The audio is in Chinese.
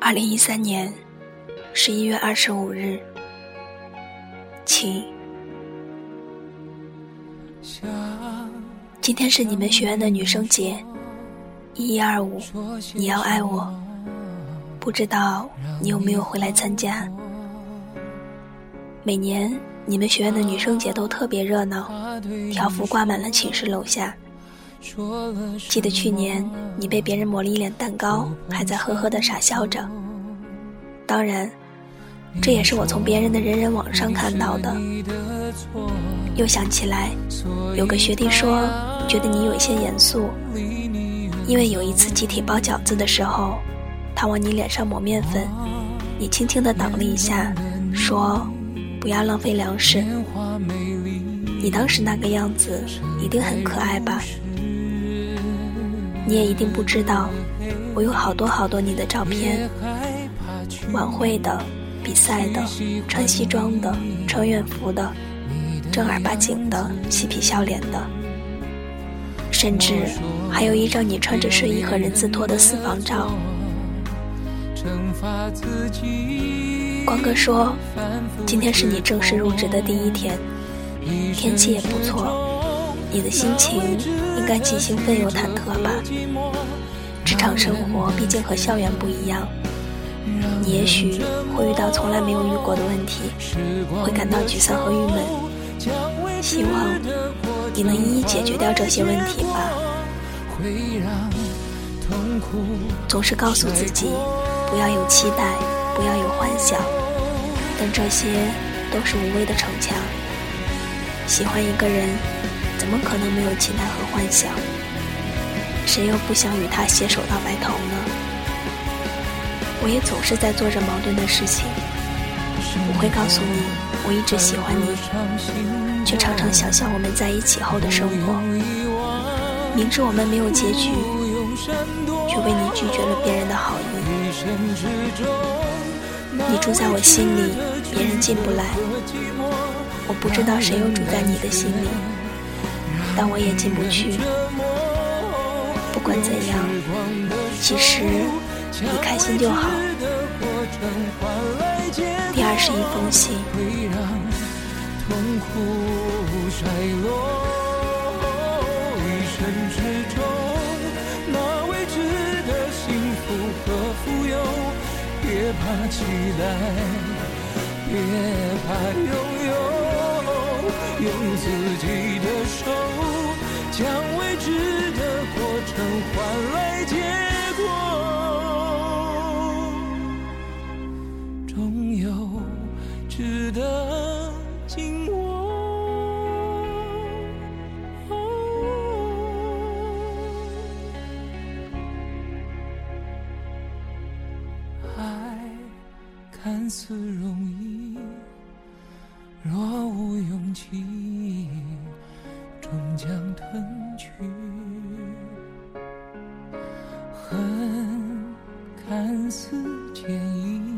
二零一三年十一月二十五日，晴。今天是你们学院的女生节，一一二五，你要爱我。不知道你有没有回来参加？每年你们学院的女生节都特别热闹，条幅挂满了寝室楼下。记得去年你被别人抹了一脸蛋糕，还在呵呵的傻笑着。当然，这也是我从别人的人人网上看到的。又想起来，有个学弟说，觉得你有一些严肃，因为有一次集体包饺子的时候，他往你脸上抹面粉，你轻轻的挡了一下，说。不要浪费粮食。你当时那个样子一定很可爱吧？你也一定不知道，我有好多好多你的照片，晚会的、比赛的、穿西装的、穿院服的、正儿八经的、嬉皮笑脸的，甚至还有一张你穿着睡衣和人字拖的私房照。光哥说：“今天是你正式入职的第一天，天气也不错，你的心情应该既兴奋又忐忑吧？职场生活毕竟和校园不一样，你也许会遇到从来没有遇过的问题，会感到沮丧和郁闷。希望你能一一解决掉这些问题吧。总是告诉自己，不要有期待。”不要有幻想，但这些都是无谓的逞强。喜欢一个人，怎么可能没有期待和幻想？谁又不想与他携手到白头呢？我也总是在做着矛盾的事情。我会告诉你，我一直喜欢你，却常常想象我们在一起后的生活。明知我们没有结局，却为你拒绝了别人的好意。你住在我心里，别人进不来。我不知道谁又住在你的心里，但我也进不去。不管怎样，其实你开心就好。第二是一封信。别怕期待，别怕拥有，用自己的手，将未知的过程换来结果，终有值得紧握。爱看似容易，若无勇气，终将吞去。恨看似坚硬，